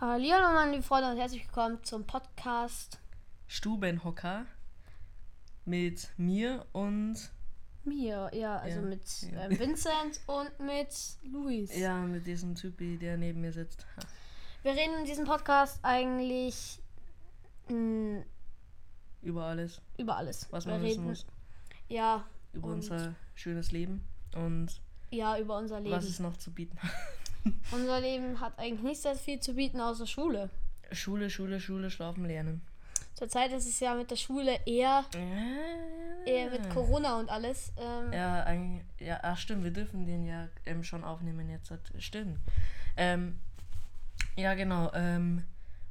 Hallo meine Freunde und herzlich willkommen zum Podcast Stubenhocker mit mir und mir, ja, also Ja, mit ja. äh, Vincent und mit Luis. ja mit diesem Typi, der neben mir sitzt. Ha. Wir reden in diesem Podcast eigentlich mh, Über alles, über alles. was Wir man wissen reden, muss Ja, über unser schönes Leben und ja, über unser Leben. was es noch zu bieten hat. Unser Leben hat eigentlich nicht sehr viel zu bieten außer Schule. Schule, Schule, Schule, schlafen, lernen. Zurzeit ist es ja mit der Schule eher, eher mit Corona und alles. Ähm, Ja, eigentlich, ja, ach stimmt, wir dürfen den ja ähm, schon aufnehmen jetzt. Stimmt. Ähm, ja, genau. Ähm,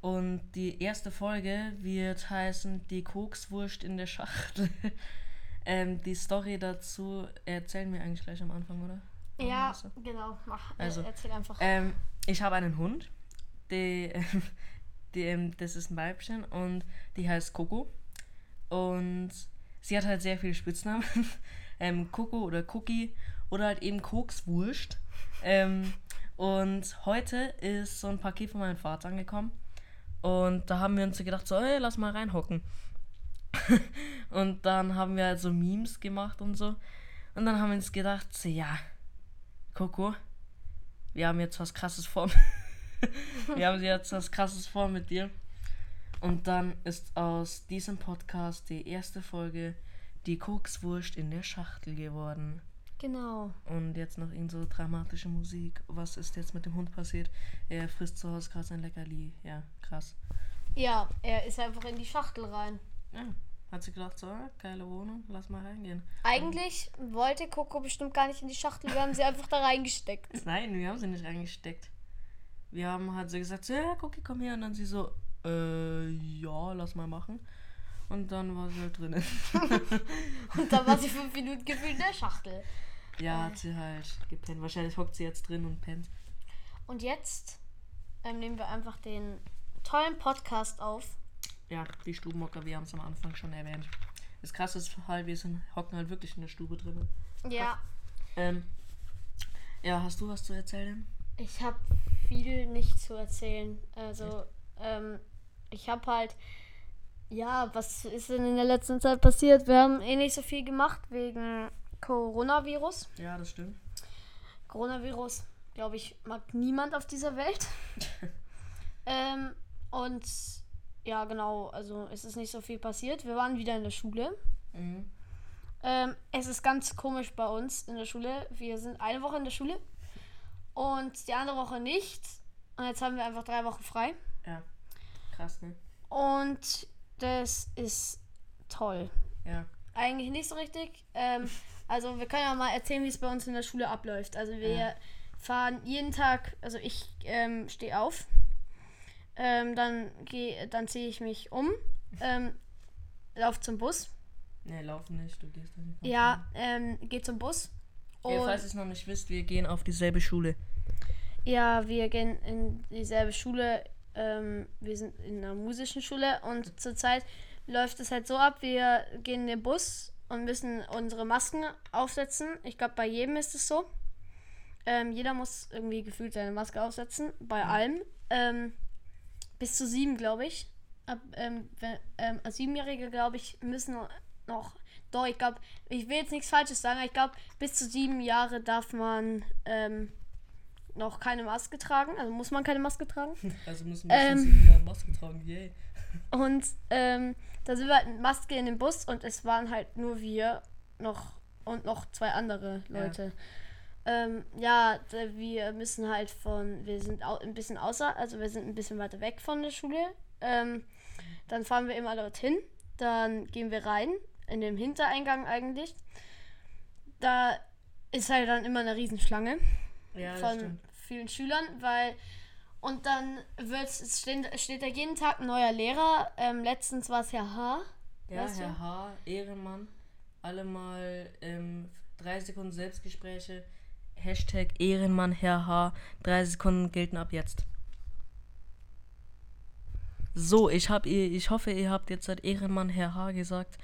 und die erste Folge wird heißen Die Kokswurst in der Schachtel. ähm, die Story dazu erzählen wir eigentlich gleich am Anfang, oder? Ja, das so? genau. Mach, Also, äh, erzähl einfach. Ähm, ich habe einen Hund. Die, die, ähm, das ist ein Weibchen und die heißt Coco. Und sie hat halt sehr viele Spitznamen. ähm, Coco oder Cookie oder halt eben Kokswurst. Ähm, und heute ist so ein Paket von meinem Vater angekommen. Und da haben wir uns so gedacht, so, ey, lass mal reinhocken. und dann haben wir halt so Memes gemacht und so. Und dann haben wir uns gedacht, so, ja, Coco, wir haben jetzt was krasses vor. wir haben jetzt was krasses vor mit dir. Und dann ist aus diesem Podcast die erste Folge die Kokswurst in der Schachtel geworden. genau. Und jetzt noch irgend so dramatische Musik. Was ist jetzt mit dem Hund passiert? Er frisst zu Hause gerade sein Leckerli. Ja, krass. Ja, er ist einfach in die Schachtel rein. Ja, hat sie gedacht, so, geile Wohnung, lass mal reingehen. Eigentlich wollte Coco bestimmt gar nicht in die Schachtel. Wir haben sie einfach da reingesteckt. Nein, wir haben sie nicht reingesteckt. Wir haben halt so gesagt, so, ja, Cookie, komm her. Und dann sie so, äh, ja, lass mal machen. Und dann war sie halt drinnen. Und dann war sie fünf Minuten gefühlt in der Schachtel. ja, hat sie halt gepennt. Wahrscheinlich hockt sie jetzt drin und pennt. Und jetzt ähm, nehmen wir einfach den tollen Podcast auf. Ja, die Stubenhocker, wir haben es am Anfang schon erwähnt. Das krasse ist halt, wir sind, hocken halt wirklich in der Stube drinnen. Ja, Ähm, ja, hast du was zu erzählen? ich habe viel nicht zu erzählen. Also, ähm, ich habe halt. Ja, was ist denn in der letzten Zeit passiert? Wir haben eh nicht so viel gemacht wegen Coronavirus. Ja, das stimmt. Coronavirus, glaube ich, mag niemand auf dieser Welt. ähm, und ja, genau, also es ist nicht so viel passiert. Wir waren wieder in der Schule. Mhm. Ähm, es ist ganz komisch bei uns in der Schule. Wir sind eine Woche in der Schule und die andere Woche nicht. Und jetzt haben wir einfach drei Wochen frei. Ja, krass, ne? Und das ist toll. Ja. Eigentlich nicht so richtig. Ähm, also wir können ja mal erzählen, wie es bei uns in der Schule abläuft. Also wir Ja. fahren jeden Tag, also ich ähm, stehe auf, ähm, dann gehe, dann ziehe ich mich um, ähm, laufe zum Bus. Ne, laufen nicht, du gehst da nicht. Ja, ähm, gehe zum Bus. Ja, falls ihr es noch nicht wisst, wir gehen auf dieselbe Schule. ja, wir gehen in dieselbe Schule. Ähm, wir sind in einer musischen Schule und zurzeit läuft es halt so ab, wir gehen in den Bus und müssen unsere Masken aufsetzen. Ich glaube, bei jedem ist es so. Ähm, jeder muss irgendwie gefühlt seine Maske aufsetzen, bei allem. Ähm, bis zu sieben, glaube ich. Ab, ähm, wenn, ähm, als Siebenjährige, glaube ich, müssen noch. Doch, ich glaube, ich will jetzt nichts Falsches sagen, aber ich glaube, bis zu sieben Jahre darf man ähm, noch keine Maske tragen. Also muss man keine Maske tragen. Also müssen wir schon wir Ähm. sieben Jahre Maske tragen, yay. Und ähm, da sind wir halt mit Maske in dem Bus und es waren halt nur wir noch und noch zwei andere Leute. Ja, ähm, ja wir müssen halt von, wir sind au ein bisschen außer, also wir sind ein bisschen weiter weg von der Schule. Ähm, dann fahren wir immer dorthin, dann gehen wir rein, in den Hintereingang eigentlich. Da ist halt dann immer eine Riesenschlange Ja, von vielen Schülern, weil und dann wird es steht, steht da jeden Tag ein neuer Lehrer. Ähm, letztens war es Herr H. Ja, weißt du? Herr H., Ehrenmann, alle mal ähm, drei Sekunden Selbstgespräche. Hashtag Ehrenmann, Herr H. Drei Sekunden gelten ab jetzt. So, ich, hab, ihr- ich hoffe, ihr habt jetzt seit Ehrenmann, Herr H. gesagt.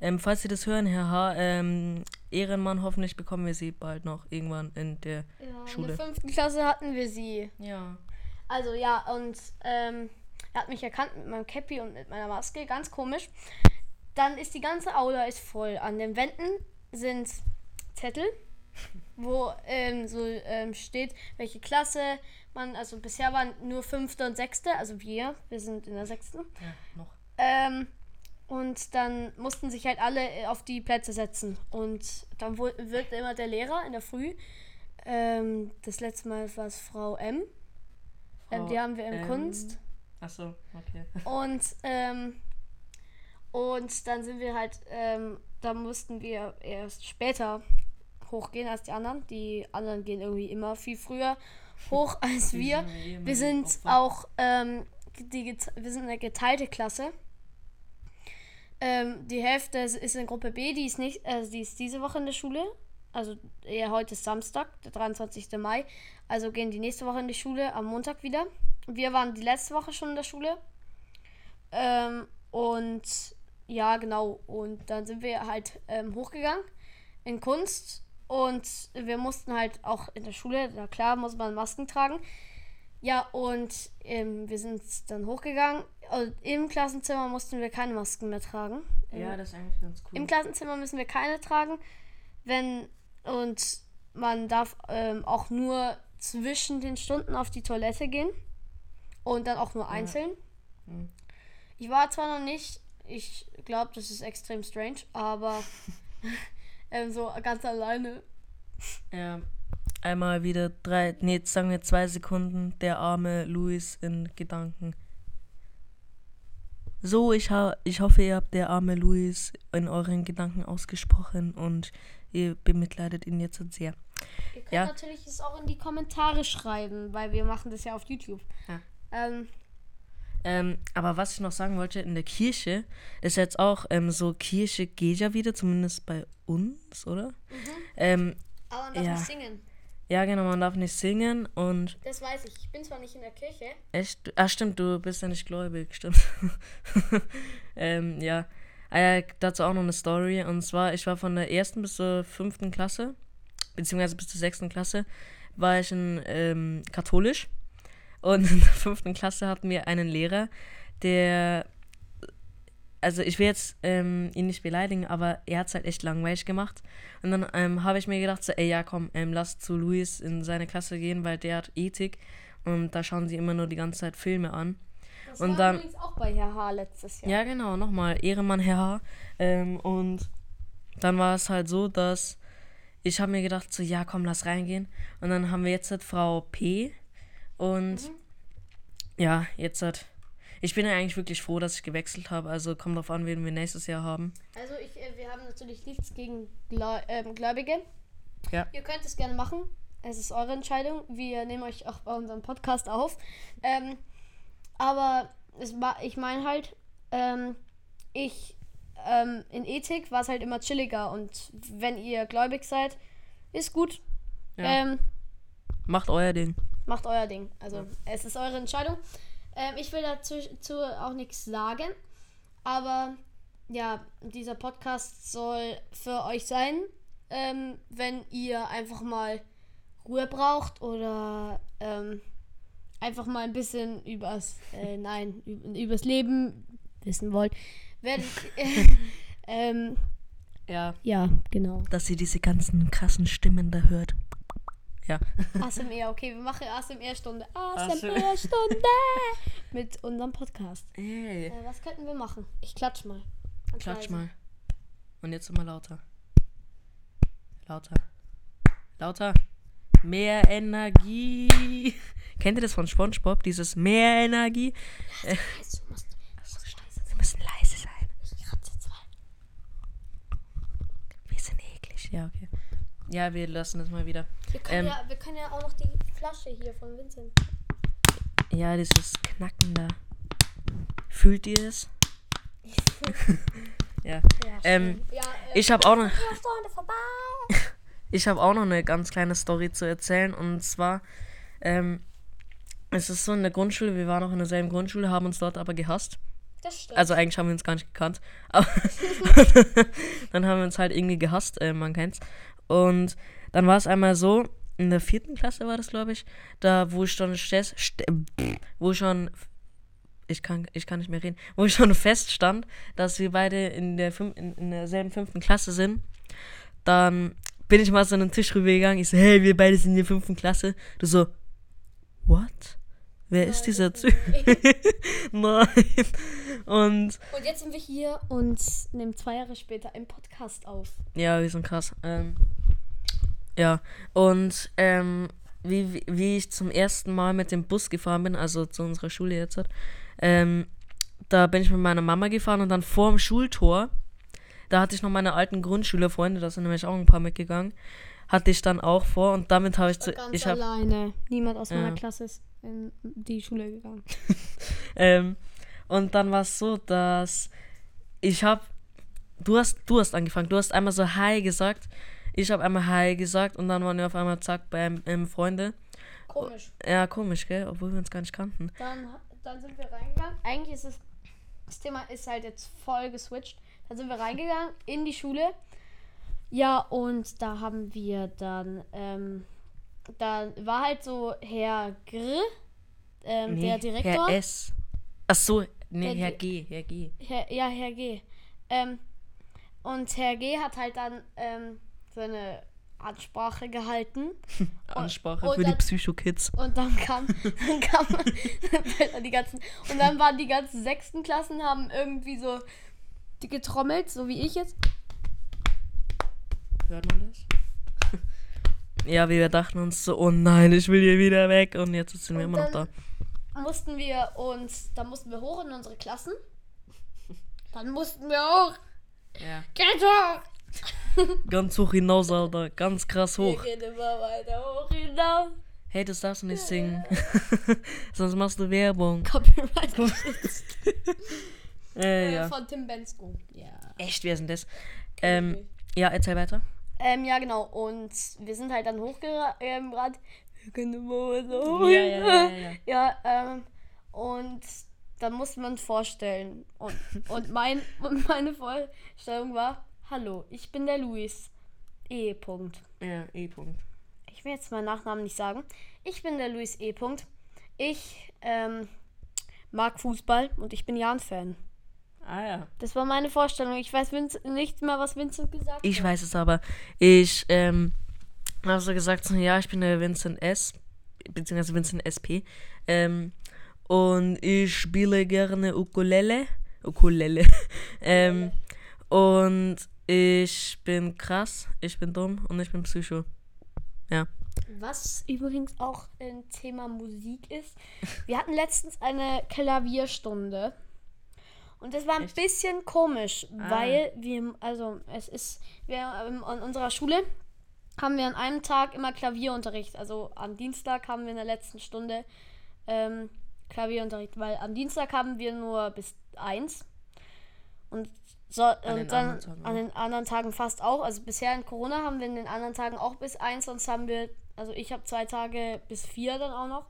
Ähm, falls Sie das hören, Herr H., ähm, Ehrenmann, hoffentlich bekommen wir Sie bald noch irgendwann in der Ja, in Schule. der fünften Klasse hatten wir sie. Ja. Also ja, und ähm, er hat mich erkannt mit meinem Cappy und mit meiner Maske, ganz komisch. Dann ist die ganze Aula ist voll. An den Wänden sind Zettel, wo ähm, so ähm, steht, welche Klasse man, also bisher waren nur fünfte und sechste, also wir, wir sind in der sechsten. Ja, noch. Ähm, und dann mussten sich halt alle äh, auf die Plätze setzen. Und dann wird immer der Lehrer in der Früh. Ähm, das letzte Mal war es Frau M. Ähm, die haben wir in Kunst. Achso, okay. Und, ähm, und dann sind wir halt, ähm, da mussten wir erst später hochgehen als die anderen. Die anderen gehen irgendwie immer viel früher hoch als wir. Wir sind auch, ähm, die, wir sind eine geteilte Klasse. Ähm, die Hälfte ist ist in Gruppe B, die ist nicht, also die ist diese Woche in der Schule. Also ja, heute ist Samstag, der 23. Mai. Also gehen die nächste Woche in die Schule, am Montag wieder. Wir waren die letzte Woche schon in der Schule. Ähm, und ja, genau. Und dann sind wir halt ähm, hochgegangen in Kunst. Und wir mussten halt auch in der Schule, na klar, muss man Masken tragen. Ja, und ähm, wir sind dann hochgegangen. Und Im Klassenzimmer mussten wir keine Masken mehr tragen. Ja, das ist eigentlich ganz cool. Im Klassenzimmer müssen wir keine tragen. Wenn und man darf ähm, auch nur zwischen den Stunden auf die Toilette gehen. Und dann auch nur einzeln. Mhm. Ich war zwar noch nicht, ich glaube, das ist extrem strange, aber ähm, so ganz alleine. Ja. Einmal wieder drei, nee, jetzt sagen wir zwei Sekunden, der arme Luis in Gedanken. So, ich, ha ich hoffe, ihr habt der arme Luis in euren Gedanken ausgesprochen und ihr bemitleidet ihn jetzt sehr. Ihr könnt Ja. natürlich es auch in die Kommentare schreiben, weil wir machen das ja auf YouTube. Ja. Ähm, Ähm, aber was ich noch sagen wollte, in der Kirche ist jetzt auch ähm, so, Kirche geht ja wieder, zumindest bei uns, oder? Ähm, aber man darf Ja. nicht singen. ja, genau, man darf nicht singen und Das weiß ich. Ich bin zwar nicht in der Kirche. Echt? Ah, stimmt, du bist ja nicht gläubig, stimmt. ähm, ja. Ah, ja. Dazu auch noch eine Story. Und zwar, ich war von der ersten bis zur fünften Klasse, beziehungsweise bis zur sechsten Klasse, war ich in ähm, katholisch. Und in der fünften Klasse hatten wir einen Lehrer, der. Also ich will jetzt ähm, ihn nicht beleidigen, aber er hat es halt echt langweilig gemacht. Und dann ähm, habe ich mir gedacht, so, ey, ja komm, ähm, lass zu Luis in seine Klasse gehen, weil der hat Ethik. Und da schauen sie immer nur die ganze Zeit Filme an. Das Und war dann- übrigens auch bei Herr H. letztes Jahr. Ja, genau, nochmal. Ehrenmann Herr H. Ähm, und dann war es halt so, dass ich habe mir gedacht, so, ja, komm, lass reingehen. Und dann haben wir jetzt halt Frau P. Und ja, jetzt halt. Ich bin ja eigentlich wirklich froh, dass ich gewechselt habe. Also kommt drauf an, wen wir nächstes Jahr haben. Also ich, äh, wir haben natürlich nichts gegen ähm, Gläubige. Ja. Ihr könnt es gerne machen. Es ist eure Entscheidung. Wir nehmen euch auch bei unserem Podcast auf. Ähm, aber es war, ich meine halt, ähm, ich ähm, in Ethik war es halt immer chilliger und wenn ihr gläubig seid, ist gut. Ja. Ähm, Macht euer Ding. Macht euer Ding. Also es ist eure Entscheidung. Ähm, ich will dazu zu auch nichts sagen, aber ja, dieser Podcast soll für euch sein, ähm, wenn ihr einfach mal Ruhe braucht oder ähm, einfach mal ein bisschen übers, äh, nein, üb- übers Leben wissen wollt. Werdet, ähm, Ja. ja, genau. Dass ihr diese ganzen krassen Stimmen da hört. Ja. ASMR, okay, wir machen ASMR-Stunde. ASMR. ASMR-Stunde mit unserem Podcast. Ey. Äh, was könnten wir machen? Ich klatsch mal. Ganz Klatsch leise. mal. Und jetzt immer lauter. Lauter. Lauter. Mehr Energie. Kennt ihr das von SpongeBob? Dieses mehr Energie? Leise, du musst Achso, Wir müssen leise sein. ich kratze zwei. Wir sind eklig. Ja, okay. Ja, wir lassen das mal wieder. Wir können, Ähm. ja, wir können ja auch noch die Flasche hier von Vincent. Ja, dieses Knacken da. Fühlt ihr es? ja. Ja, Ähm, ja, äh, Ich habe auch noch. Ich habe auch noch eine ganz kleine Story zu erzählen. Und zwar, ähm, es ist so in der Grundschule, wir waren auch in derselben Grundschule, haben uns dort aber gehasst. Das stimmt. Also eigentlich haben wir uns gar nicht gekannt. Aber dann haben wir uns halt irgendwie gehasst, äh, man kennt's. Und dann war es einmal so, in der vierten Klasse war das, glaube ich, da, wo ich schon, stes- st- wo ich schon, ich kann, ich kann nicht mehr reden, wo ich schon feststand, dass wir beide in, der fünf, in, in derselben fünften Klasse sind, dann bin ich mal so an den Tisch rübergegangen. Ich so, hey, wir beide sind in der fünften Klasse. Du so, what? Wer ist dieser Typ? Nein. Und Und jetzt sind wir hier und nehmen zwei Jahre später einen Podcast auf. Ja, wir sind krass. Ähm, ja, und ähm, wie, wie- wie ich zum ersten Mal mit dem Bus gefahren bin, also zu unserer Schule jetzt, ähm, da bin ich mit meiner Mama gefahren und dann vor dem Schultor, da hatte ich noch meine alten Grundschülerfreunde, da sind nämlich auch ein paar mitgegangen, hatte ich dann auch vor und damit habe ich zu. Ganz Ich hab, alleine. Niemand aus meiner Ja. Klasse ist in die Schule gegangen. Ähm, und dann war es so, dass ich habe, du hast, du hast angefangen, du hast einmal so Hi gesagt, ich habe einmal Hi gesagt und dann waren wir auf einmal zack beim ähm, Freunde. Komisch. Ja, komisch, gell, obwohl wir uns gar nicht kannten. Dann, dann sind wir reingegangen. Eigentlich ist es, das Thema ist halt jetzt voll geswitcht. Dann sind wir reingegangen in die Schule. Ja, und da haben wir dann, ähm, da war halt so Herr Grill, ähm, der Direktor. Herr S. Ach so, nee, Herr Di- G, Herr G. Herr, ja, Herr G. Ähm, und Herr G hat halt dann ähm, seine Ansprache gehalten. Ansprache und für die dann- Psycho-Kids. Und dann kam, dann kam die ganzen, und dann waren die ganzen sechsten Klassen, haben irgendwie so die getrommelt, so wie ich jetzt. Hört man das? Ja, wir dachten uns so, oh nein, ich will hier wieder weg und jetzt sind wir Und immer noch da. mussten wir uns, dann mussten wir hoch in unsere Klassen. Dann mussten wir hoch. Ja. Geht hoch! Ganz hoch hinaus, Alter. Ganz krass hoch. Wir gehen immer weiter hoch hinaus. Hey, das darfst du nicht singen. Sonst machst du Werbung. Copyright. Äh, ja. Von Tim Bensko. Ja. Echt, wer ist denn das? Ähm, ja, erzähl weiter. Ähm, ja, genau. Und wir sind halt dann hochgerannt. Ähm, gerannt. wir können weiter hoch. Ja, ja, ja, ja. Ähm, und dann musste man vorstellen. Und, und, mein, und meine Vorstellung war, hallo, ich bin der Luis. E. -Punkt. Ja, E-Punkt. Ich will jetzt meinen Nachnamen nicht sagen. Ich bin der Luis E. -Punkt. Ich ähm, mag Fußball und ich bin Jan-Fan. Ah ja. Das war meine Vorstellung. Ich weiß Vince, nicht mehr, was Vincent gesagt Ich hat. weiß es aber. Ich ähm, habe so gesagt, so, ja, ich bin der Vincent S. Beziehungsweise Vincent SP. Ähm, und ich spiele gerne Ukulele. Ukulele. ähm, und ich bin krass, ich bin dumm und ich bin Psycho. Ja. Was übrigens auch ein Thema Musik ist. Wir hatten letztens eine Klavierstunde. Und das war ein Echt? bisschen komisch, Ah. weil wir, also es ist, wir ähm, an unserer Schule haben wir an einem Tag immer Klavierunterricht. Also am Dienstag haben wir in der letzten Stunde ähm, Klavierunterricht, weil am Dienstag haben wir nur bis eins und so, den und dann an den anderen Tagen fast auch. Also bisher in Corona haben wir in den anderen Tagen auch bis eins, sonst haben wir, also ich habe zwei Tage bis vier dann auch noch.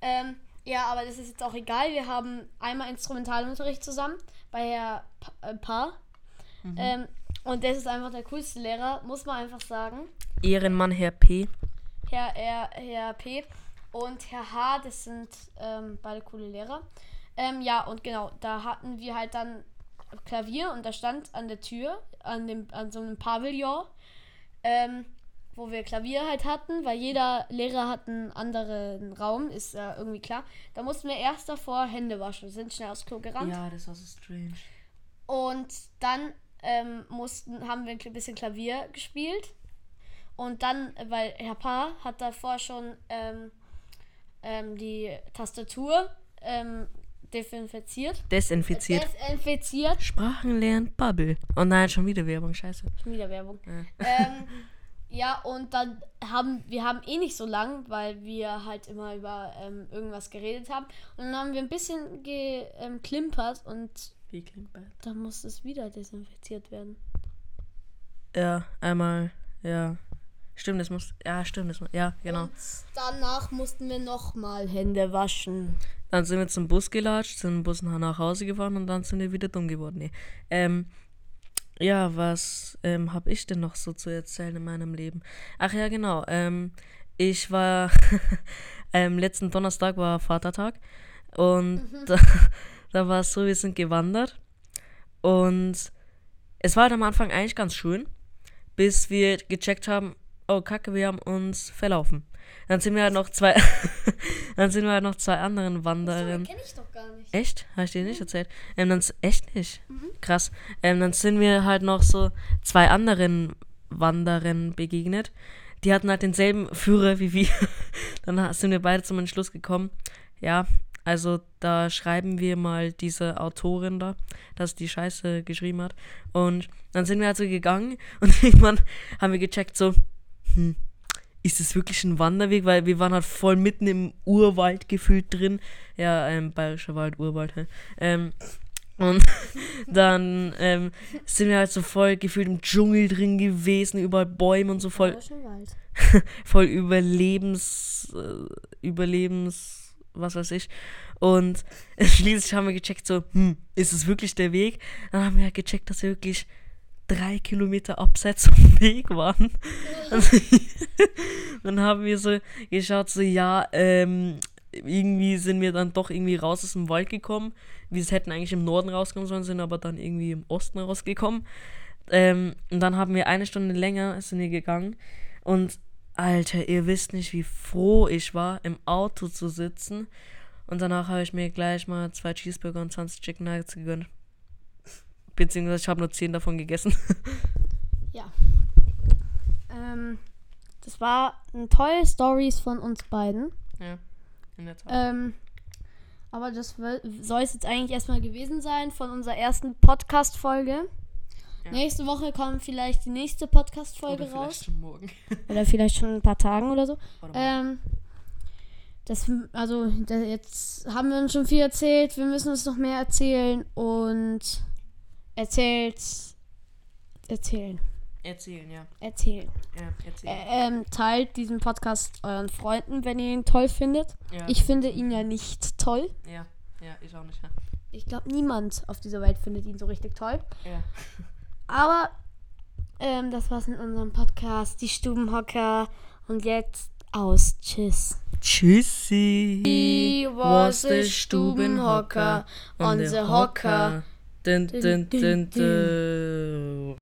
Ähm, ja, aber das ist jetzt auch egal. Wir haben einmal Instrumentalunterricht zusammen bei Herr Pa- äh, Paar. Mhm. Ähm, und das ist einfach der coolste Lehrer, muss man einfach sagen. Ehrenmann Herr P. Herr, Herr, Herr P. und Herr H. Das sind ähm, beide coole Lehrer. Ähm, ja, und genau, da hatten wir halt dann Klavier und da stand an der Tür, an, dem, an so einem Pavillon, ähm, wo wir Klavier halt hatten, weil jeder Lehrer hat einen anderen Raum, ist ja irgendwie klar. Da mussten wir erst davor Hände waschen, sind schnell aufs Klo gerannt. Ja, das war so strange. Und dann ähm, mussten, haben wir ein bisschen Klavier gespielt. Und dann, weil Herr Paar hat davor schon ähm, ähm, die Tastatur ähm, desinfiziert. Desinfiziert. Desinfiziert. Sprachen lernen, Bubble. Oh nein, schon wieder Werbung, scheiße. Schon wieder Werbung. Ja. Ähm, ja, und dann haben wir haben eh nicht so lang, weil wir halt immer über ähm, irgendwas geredet haben. Und dann haben wir ein bisschen geklimpert und Wie klingt bad? dann muss es wieder desinfiziert werden. Ja, einmal, ja. Stimmt, das muss. Ja, stimmt, das muss. Ja, genau. Und danach mussten wir nochmal Hände waschen. Dann sind wir zum Bus gelatscht, sind im Bus nach Hause gefahren und dann sind wir wieder dumm geworden. Nee. Ähm, ja, was ähm, habe ich denn noch so zu erzählen in meinem Leben? Ach ja, genau. Ähm, ich war, ähm, letzten Donnerstag war Vatertag und Mhm. da, da war es so, wir sind gewandert und es war halt am Anfang eigentlich ganz schön, bis wir gecheckt haben, oh Kacke, wir haben uns verlaufen. Dann sind wir halt noch zwei, dann sind wir halt noch zwei anderen Wanderern. kenne ich doch gar nicht. Echt? Habe ich dir nicht erzählt? Ähm, dann, echt nicht? Krass. Ähm, dann sind wir halt noch so zwei anderen Wanderern begegnet. Die hatten halt denselben Führer wie wir. dann sind wir beide zum Entschluss gekommen. Ja, also da schreiben wir mal diese Autorin da, dass die Scheiße geschrieben hat. Und dann sind wir halt so gegangen und irgendwann haben wir gecheckt so, hm, ist es wirklich ein Wanderweg? Weil wir waren halt voll mitten im Urwald gefühlt drin. Ja, ähm, bayerischer Wald, Urwald. hä? Ähm, und dann ähm, sind wir halt so voll gefühlt im Dschungel drin gewesen, überall Bäume und so voll, Wald. voll Überlebens, äh, Überlebens, was weiß ich. Und schließlich haben wir gecheckt, so, hm, ist es wirklich der Weg? Dann haben wir halt gecheckt, dass wir wirklich drei Kilometer abseits vom Weg waren. Also, dann haben wir so geschaut, so, ja, ähm, irgendwie sind wir dann doch irgendwie raus aus dem Wald gekommen. Wir hätten eigentlich im Norden rauskommen sollen, sind aber dann irgendwie im Osten rausgekommen. Ähm, und dann haben wir eine Stunde länger sind wir gegangen. Und Alter, ihr wisst nicht, wie froh ich war, im Auto zu sitzen. Und danach habe ich mir gleich mal zwei Cheeseburger und 20 Chicken Nuggets gegönnt. Beziehungsweise ich habe nur 10 davon gegessen. Ähm, das war ein tolle Stories von uns beiden. ja, in der Tat. Ähm, aber das soll es jetzt eigentlich erstmal gewesen sein von unserer ersten Podcast-Folge. Ja. Nächste Woche kommt vielleicht die nächste Podcast-Folge Oder vielleicht raus. schon morgen. Oder vielleicht schon in ein paar Tagen oder so. Mal. Ähm, das, also, da, jetzt haben wir uns schon viel erzählt. Wir müssen uns noch mehr erzählen. Und erzählt. Erzählen. Erzählen, ja. Erzählen. Ja, erzählen. Ä- ähm, teilt diesen Podcast euren Freunden, wenn ihr ihn toll findet. ja. Ich finde ihn ja nicht toll. Ja, ja, ich auch nicht. Ja. Ich glaube, niemand auf dieser Welt findet ihn so richtig toll. ja. Aber ähm, das war's mit unserem Podcast, die Stubenhocker. Und jetzt aus. Tschüss. Tschüssi. He was a Stubenhocker on the hocker. てんてんん。